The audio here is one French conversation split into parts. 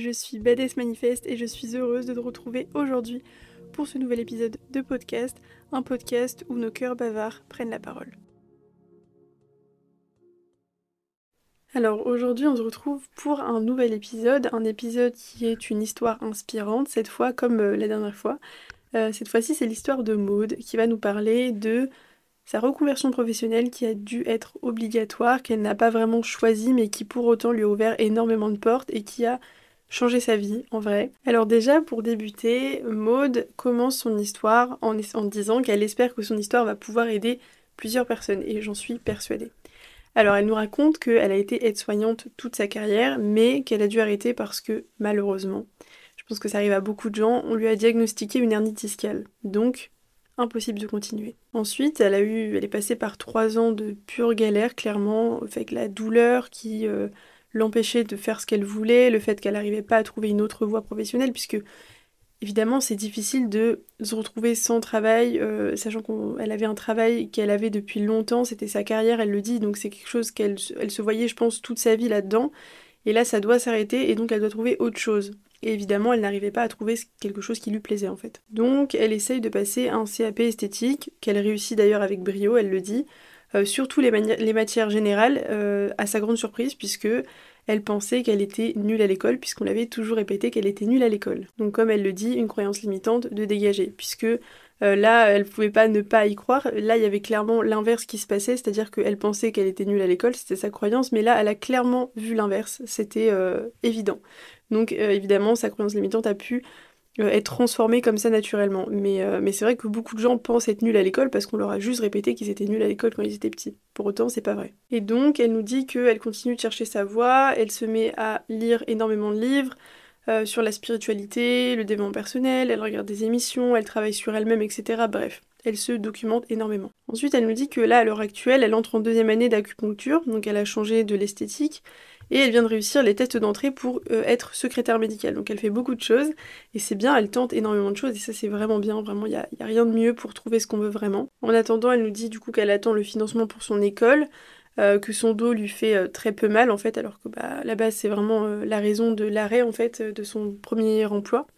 je suis Badass Manifeste et je suis heureuse de te retrouver aujourd'hui pour ce nouvel épisode de podcast, un podcast où nos cœurs bavards prennent la parole. Alors aujourd'hui on se retrouve pour un nouvel épisode, un épisode qui est une histoire inspirante, cette fois comme euh, la dernière fois. Euh, cette fois-ci c'est l'histoire de Maude qui va nous parler de sa reconversion professionnelle qui a dû être obligatoire, qu'elle n'a pas vraiment choisi, mais qui pour autant lui a ouvert énormément de portes et qui a changé sa vie en vrai. Alors déjà pour débuter, Maude commence son histoire en, en disant qu'elle espère que son histoire va pouvoir aider plusieurs personnes et j'en suis persuadée. Alors elle nous raconte qu'elle a été aide-soignante toute sa carrière mais qu'elle a dû arrêter parce que malheureusement, je pense que ça arrive à beaucoup de gens, on lui a diagnostiqué une hernie discale. Donc impossible de continuer. Ensuite, elle a eu, elle est passée par trois ans de pure galère, clairement, avec la douleur qui euh, l'empêchait de faire ce qu'elle voulait, le fait qu'elle n'arrivait pas à trouver une autre voie professionnelle, puisque évidemment c'est difficile de se retrouver sans travail, euh, sachant qu'elle avait un travail qu'elle avait depuis longtemps, c'était sa carrière, elle le dit, donc c'est quelque chose qu'elle elle se voyait, je pense, toute sa vie là-dedans. Et là, ça doit s'arrêter et donc elle doit trouver autre chose. Et évidemment, elle n'arrivait pas à trouver quelque chose qui lui plaisait en fait. Donc, elle essaye de passer un CAP esthétique, qu'elle réussit d'ailleurs avec brio, elle le dit, surtout les, matières générales, euh, à sa grande surprise, puisque elle pensait qu'elle était nulle à l'école, puisqu'on l'avait toujours répété qu'elle était nulle à l'école. Donc, comme elle le dit, une croyance limitante de dégager, puisque euh, là, elle pouvait pas ne pas y croire. Là, il y avait clairement l'inverse qui se passait, c'est-à-dire qu'elle pensait qu'elle était nulle à l'école, c'était sa croyance, mais là, elle a clairement vu l'inverse, c'était évident. Donc euh, évidemment, sa croyance limitante a pu euh, être transformée comme ça naturellement. Mais, euh, mais c'est vrai que beaucoup de gens pensent être nuls à l'école parce qu'on leur a juste répété qu'ils étaient nuls à l'école quand ils étaient petits. Pour autant, c'est pas vrai. Et donc, elle nous dit qu'elle continue de chercher sa voie, elle se met à lire énormément de livres. sur la spiritualité, le développement personnel, elle regarde des émissions, elle travaille sur elle-même, etc. Bref, elle se documente énormément. Ensuite, elle nous dit que là, à l'heure actuelle, elle entre en deuxième année d'acupuncture, donc elle a changé de l'esthétique, et elle vient de réussir les tests d'entrée pour euh, être secrétaire médicale. Donc elle fait beaucoup de choses et c'est bien, elle tente énormément de choses et ça c'est vraiment bien, vraiment il n'y a, rien de mieux pour trouver ce qu'on veut vraiment. En attendant, elle nous dit du coup qu'elle attend le financement pour son école. Euh, que son dos lui fait euh, très peu mal en fait, alors que bah, la base c'est vraiment la raison de l'arrêt en fait de son premier emploi.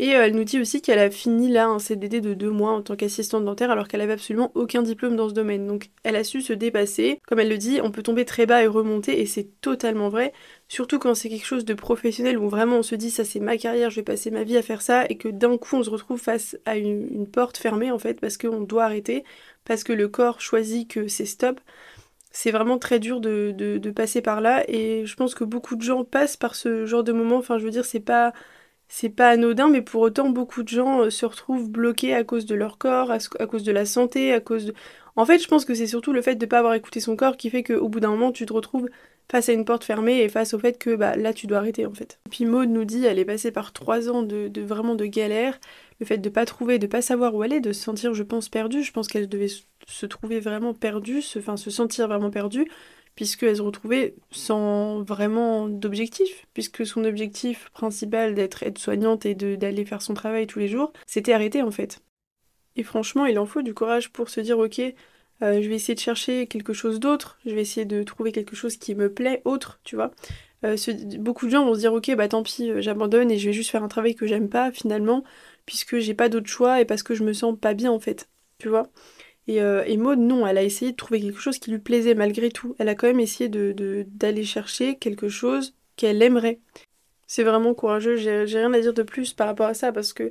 Et euh, elle nous dit aussi qu'elle a fini là un CDD de deux mois en tant qu'assistante dentaire alors qu'elle avait absolument aucun diplôme dans ce domaine. Donc elle a su se dépasser. Comme elle le dit, on peut tomber très bas et remonter et c'est totalement vrai. Surtout quand c'est quelque chose de professionnel où vraiment on se dit ça c'est ma carrière, je vais passer ma vie à faire ça et que d'un coup on se retrouve face à une, porte fermée en fait parce qu'on doit arrêter, parce que le corps choisit que c'est stop c'est vraiment très dur de, de, passer par là et je pense que beaucoup de gens passent par ce genre de moment. Enfin, je veux dire, c'est pas c'est pas anodin, mais pour autant, beaucoup de gens euh, se retrouvent bloqués à cause de leur corps, à, cause de la santé, à cause de... En fait, je pense que c'est surtout le fait de ne pas avoir écouté son corps qui fait qu'au bout d'un moment, tu te retrouves face à une porte fermée et face au fait que bah, là, tu dois arrêter, en fait. Puis Maud nous dit, elle est passée par trois ans de, vraiment de galère, le fait de pas trouver, de pas savoir où aller, de se sentir, je pense, perdue. Je pense qu'elle devait se trouver vraiment perdue, enfin, se sentir vraiment perdue puisqu'elle se retrouvait sans vraiment d'objectif, puisque son objectif principal d'être aide-soignante et d'aller faire son travail tous les jours, c'était arrêté en fait. Et franchement, il en faut du courage pour se dire ok, euh, je vais essayer de chercher quelque chose d'autre, je vais essayer de trouver quelque chose qui me plaît autre, tu vois. Euh, beaucoup de gens vont se dire ok, bah tant pis, euh, j'abandonne et je vais juste faire un travail que j'aime pas finalement, puisque j'ai pas d'autre choix et parce que je me sens pas bien en fait, tu vois. Et, euh, Maud, non, elle a essayé de trouver quelque chose qui lui plaisait malgré tout. Elle a quand même essayé de, d'aller chercher quelque chose qu'elle aimerait. C'est vraiment courageux, j'ai, rien à dire de plus par rapport à ça parce que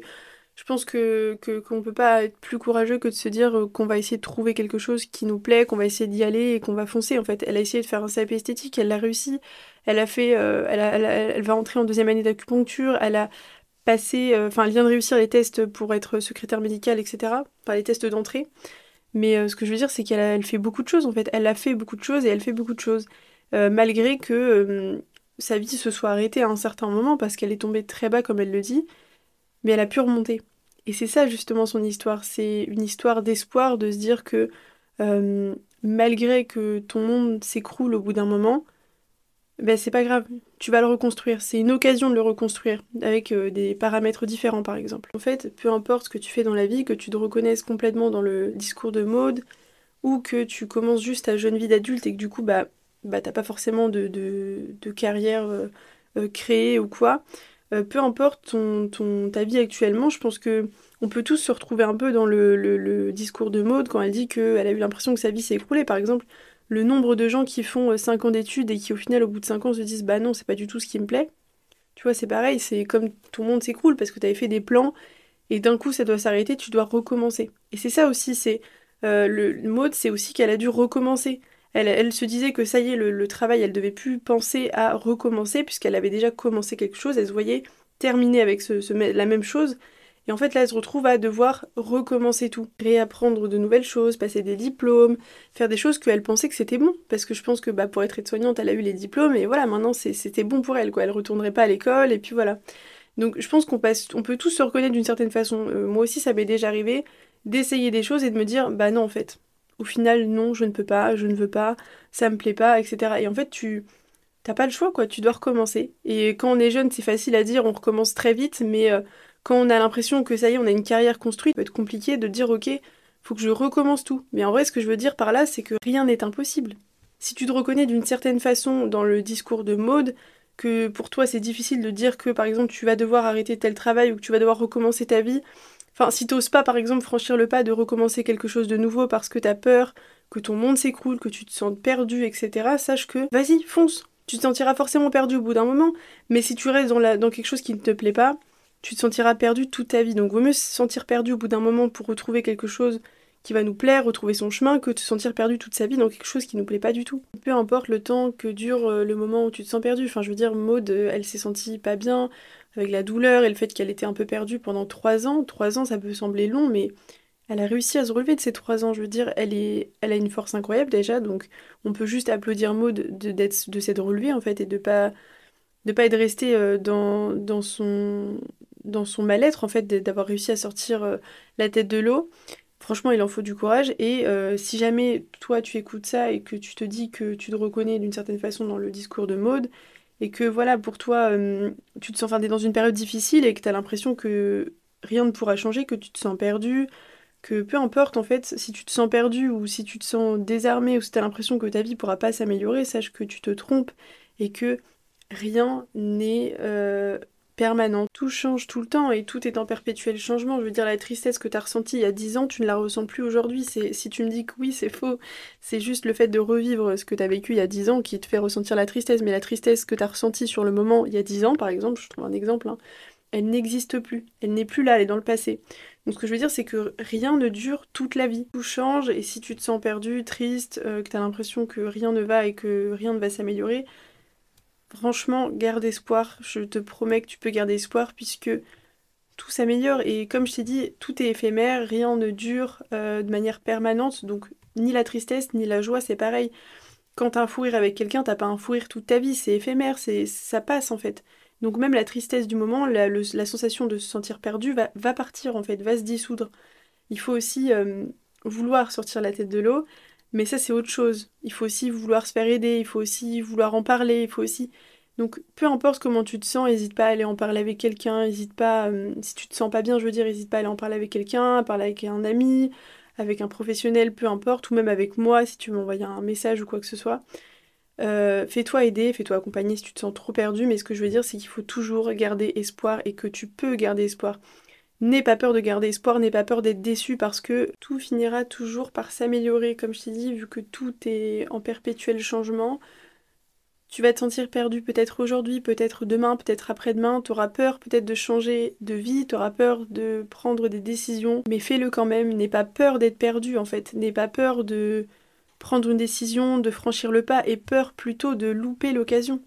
je pense que, qu'on peut pas être plus courageux que de se dire euh, qu'on va essayer de trouver quelque chose qui nous plaît, qu'on va essayer d'y aller et qu'on va foncer en fait. Elle a essayé de faire un CAP esthétique, elle l'a réussi. Elle a fait, euh, elle, elle, va entrer en deuxième année d'acupuncture, elle a passé, enfin elle vient de réussir les tests pour être secrétaire médicale, etc. Enfin les tests d'entrée. Mais euh, ce que je veux dire, c'est qu'elle fait beaucoup de choses en fait. Elle a fait beaucoup de choses et elle fait beaucoup de choses. Euh, malgré que euh, sa vie se soit arrêtée à un certain moment parce qu'elle est tombée très bas, comme elle le dit, mais elle a pu remonter. Et c'est ça justement son histoire. C'est une histoire d'espoir de se dire que malgré que ton monde s'écroule au bout d'un moment, ben c'est pas grave, tu vas le reconstruire. C'est une occasion de le reconstruire avec euh, des paramètres différents par exemple. En fait, peu importe ce que tu fais dans la vie, que tu te reconnaisses complètement dans le discours de mode ou que tu commences juste ta jeune vie d'adulte et que du coup bah bah t'as pas forcément de, carrière euh, créer ou quoi, peu importe ton, ton, ta vie actuellement, je pense que on peut tous se retrouver un peu dans le, discours de Maude quand elle dit qu'elle a eu l'impression que sa vie s'est écroulée. Par exemple, le nombre de gens qui font 5 ans d'études et qui au final au bout de 5 ans se disent bah non, c'est pas du tout ce qui me plaît. Tu vois, c'est pareil, c'est comme ton monde s'écroule parce que tu avais fait des plans et d'un coup ça doit s'arrêter, tu dois recommencer. Et c'est ça aussi, c'est euh, le, mode, c'est aussi qu'elle a dû recommencer. Elle, se disait que ça y est, le, travail, elle devait plus penser à recommencer puisqu'elle avait déjà commencé quelque chose, elle se voyait terminer avec la même chose. Et en fait, là, elle se retrouve à devoir recommencer tout, réapprendre de nouvelles choses, passer des diplômes, faire des choses qu'elle pensait que c'était bon. Parce que je pense que bah, pour être aide-soignante, elle a eu les diplômes et voilà, maintenant c'était bon pour elle, quoi. Elle retournerait pas à l'école et puis voilà. Donc je pense qu'on on peut tous se reconnaître d'une certaine façon. Euh, moi aussi, ça m'est déjà arrivé d'essayer des choses et de me dire, bah non, en fait, au final, non, je ne peux pas, je ne veux pas, ça me plaît pas, etc. Et en fait, tu t'as pas le choix, quoi. Tu dois recommencer. Et quand on est jeune, c'est facile à dire, on recommence très vite, mais euh, quand on a l'impression que ça y est, on a une carrière construite, ça peut être compliqué de dire ok, faut que je recommence tout. Mais en vrai, ce que je veux dire par là, c'est que rien n'est impossible. Si tu te reconnais d'une certaine façon dans le discours de mode, que pour toi c'est difficile de dire que par exemple tu vas devoir arrêter tel travail ou que tu vas devoir recommencer ta vie, enfin si t'oses pas par exemple franchir le pas de recommencer quelque chose de nouveau parce que t'as peur que ton monde s'écroule, que tu te sens perdu, etc., sache que vas-y, fonce. Tu te sentiras forcément perdu au bout d'un moment, mais si tu restes dans, quelque chose qui ne te plaît pas, tu te sentiras perdu toute ta vie. Donc vaut mieux se sentir perdu au bout d'un moment pour retrouver quelque chose qui va nous plaire, retrouver son chemin, que de se sentir perdu toute sa vie dans quelque chose qui nous plaît pas du tout. Peu importe le temps que dure euh, le moment où tu te sens perdu. Enfin, je veux dire, Maud, euh, elle s'est sentie pas bien avec la douleur et le fait qu'elle était un peu perdue pendant trois ans. Trois ans, ça peut sembler long, mais elle a réussi à se relever de ces trois ans. Je veux dire, elle, est, elle a une force incroyable déjà, donc on peut juste applaudir Maud de, de s'être relevée en fait et de pas de pas être restée euh, dans, dans son dans son mal-être, en fait, d'avoir réussi à sortir euh, la tête de l'eau. Franchement, il en faut du courage. Et euh, si jamais toi, tu écoutes ça et que tu te dis que tu te reconnais d'une certaine façon dans le discours de Maude, et que voilà, pour toi, euh, tu te sens, enfin, dans une période difficile et que tu as l'impression que rien ne pourra changer, que tu te sens perdu, que peu importe en fait, si tu te sens perdu ou si tu te sens désarmé ou si tu as l'impression que ta vie pourra pas s'améliorer, sache que tu te trompes et que rien n'est permanent. Tout change tout le temps et tout est en perpétuel changement. Je veux dire, la tristesse que tu as ressentie il y a 10 ans, tu ne la ressens plus aujourd'hui. Si tu me dis que oui, c'est faux. C'est juste le fait de revivre ce que tu as vécu il y a 10 ans qui te fait ressentir la tristesse. Mais la tristesse que tu as ressentie sur le moment il y a 10 ans, par exemple, je trouve un exemple, hein, elle n'existe plus. Elle n'est plus là, elle est dans le passé. Donc ce que je veux dire, c'est que rien ne dure toute la vie. Tout change et si tu te sens perdu, triste, euh, que tu as l'impression que rien ne va et que rien ne va s'améliorer, Franchement, garde espoir. Je te promets que tu peux garder espoir puisque tout s'améliore. Et comme je t'ai dit, tout est éphémère, rien ne dure euh, de manière permanente. Donc, ni la tristesse, ni la joie, c'est pareil. Quand t'as un fou rire avec quelqu'un, t'as pas un fou rire toute ta vie, c'est éphémère, c'est ça passe en fait. Donc même la tristesse du moment, la, sensation de se sentir perdu va, partir en fait, va se dissoudre. Il faut aussi euh, vouloir sortir la tête de l'eau, mais ça, c'est autre chose. Il faut aussi vouloir se faire aider, il faut aussi vouloir en parler, il faut aussi... Donc, peu importe comment tu te sens, n'hésite pas à aller en parler avec quelqu'un, n'hésite pas, euh, si tu te sens pas bien, je veux dire, n'hésite pas à aller en parler avec quelqu'un, à parler avec un ami, avec un professionnel, peu importe, ou même avec moi, si tu veux m'envoyer un message ou quoi que ce soit. Euh, fais-toi aider, fais-toi accompagner si tu te sens trop perdu, mais ce que je veux dire, c'est qu'il faut toujours garder espoir et que tu peux garder espoir. N'aie pas peur de garder espoir, n'aie pas peur d'être déçu parce que tout finira toujours par s'améliorer, comme je t'ai dit, vu que tout est en perpétuel changement. Tu vas te sentir perdu peut-être aujourd'hui, peut-être demain, peut-être après-demain, tu auras peur peut-être de changer de vie, tu auras peur de prendre des décisions, mais fais-le quand même, n'aie pas peur d'être perdu en fait, n'aie pas peur de prendre une décision, de franchir le pas, et peur plutôt de louper l'occasion.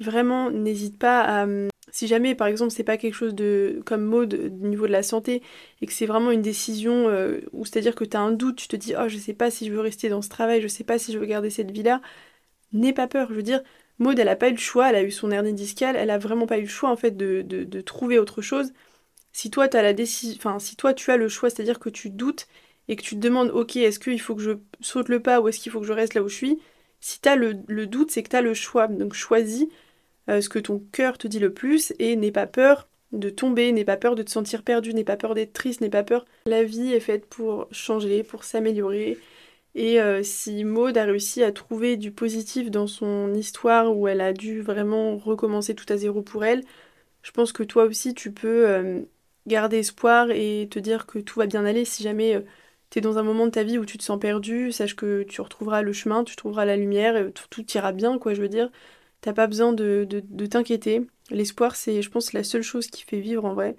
Vraiment, n'hésite pas à, si jamais, par exemple, c'est pas quelque chose de comme mode au niveau de la santé et que c'est vraiment une décision euh, c'est-à-dire que tu un doute, tu te dis oh je sais pas si je veux rester dans ce travail, je sais pas si je veux garder cette vie-là, n'aie pas peur. Je veux dire, Maud, elle a pas eu le choix, elle a eu son hernie discale, elle a vraiment pas eu le choix en fait de, trouver autre chose. Si toi la décision, si toi tu as le choix, c'est-à-dire que tu doutes et que tu te demandes ok est-ce qu'il faut que je saute le pas ou est-ce qu'il faut que je reste là où je suis, si tu as le, le doute, c'est que tu as le choix. Donc choisis euh, ce que ton cœur te dit le plus et n'aie pas peur de tomber, n'aie pas peur de te sentir perdu, n'aie pas peur d'être triste, n'aie pas peur. La vie est faite pour changer, pour s'améliorer Et euh, si Maud a réussi à trouver du positif dans son histoire où elle a dû vraiment recommencer tout à zéro pour elle, je pense que toi aussi tu peux euh, garder espoir et te dire que tout va bien aller si jamais tu es dans un moment de ta vie où tu te sens perdu, sache que tu retrouveras le chemin, tu trouveras la lumière, et tout, tout ira bien, quoi, je veux dire. T'as pas besoin de, t'inquiéter. L'espoir, c'est, je pense, la seule chose qui fait vivre en vrai.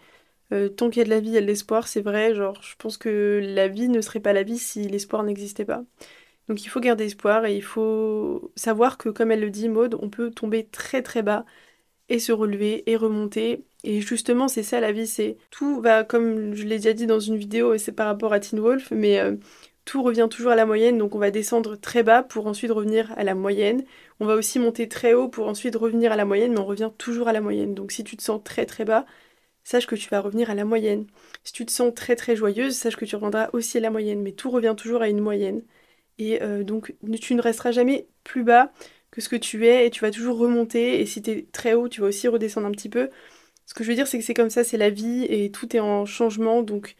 Euh, tant qu'il y a de la vie, il y a de l'espoir, c'est vrai. Genre, je pense que la vie ne serait pas la vie si l'espoir n'existait pas. Donc il faut garder espoir et il faut savoir que, comme elle le dit, Maude, on peut tomber très très bas et se relever et remonter. Et justement, c'est ça la vie, c'est tout va, comme je l'ai déjà dit dans une vidéo, et c'est par rapport à Teen Wolf, mais euh, tout revient toujours à la moyenne, donc on va descendre très bas pour ensuite revenir à la moyenne. On va aussi monter très haut pour ensuite revenir à la moyenne, mais on revient toujours à la moyenne. Donc si tu te sens très très bas, sache que tu vas revenir à la moyenne. Si tu te sens très très joyeuse, sache que tu reviendras aussi à la moyenne, mais tout revient toujours à une moyenne. Et euh, donc tu ne resteras jamais plus bas que ce que tu es, et tu vas toujours remonter, et si tu es très haut, tu vas aussi redescendre un petit peu. Ce que je veux dire, c'est que c'est comme ça, c'est la vie, et tout est en changement, donc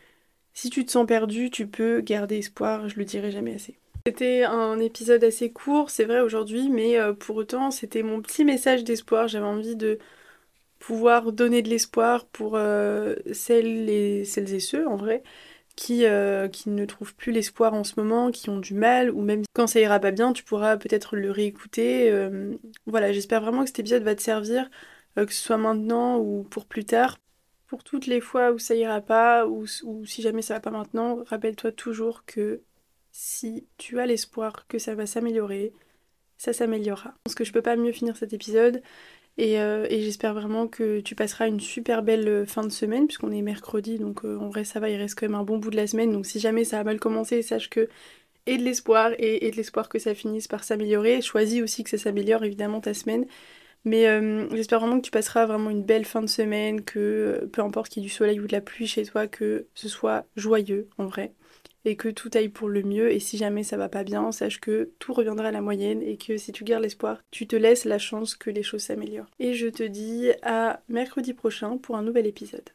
si tu te sens perdu, tu peux garder espoir, je le dirai jamais assez. C'était un épisode assez court, c'est vrai aujourd'hui, mais euh, pour autant c'était mon petit message d'espoir. J'avais envie de pouvoir donner de l'espoir pour euh, celles, et, ceux en vrai qui, euh, qui ne trouvent plus l'espoir en ce moment, qui ont du mal, ou même quand ça ira pas bien, tu pourras peut-être le réécouter. voilà, j'espère vraiment que cet épisode va te servir, que ce soit maintenant ou pour plus tard, pour toutes les fois où ça ira pas, ou, si jamais ça va pas maintenant, rappelle-toi toujours que si tu as l'espoir que ça va s'améliorer, ça s'améliorera. Je pense que je peux pas mieux finir cet épisode. Et, euh, j'espère vraiment que tu passeras une super belle euh, fin de semaine, puisqu'on est mercredi, donc euh, en vrai ça va, il reste quand même un bon bout de la semaine. Donc si jamais ça a mal commencé, sache que et de l'espoir et, et de l'espoir que ça finisse par s'améliorer. Choisis aussi que ça s'améliore évidemment ta semaine. Mais euh, j'espère vraiment que tu passeras vraiment une belle fin de semaine, que euh, peu importe qu'il y ait du soleil ou de la pluie chez toi, que ce soit joyeux en vrai. Et que tout aille pour le mieux. Et si jamais ça va pas bien, sache que tout reviendra à la moyenne et que si tu gardes l'espoir, tu te laisses la chance que les choses s'améliorent. Et je te dis à mercredi prochain pour un nouvel épisode.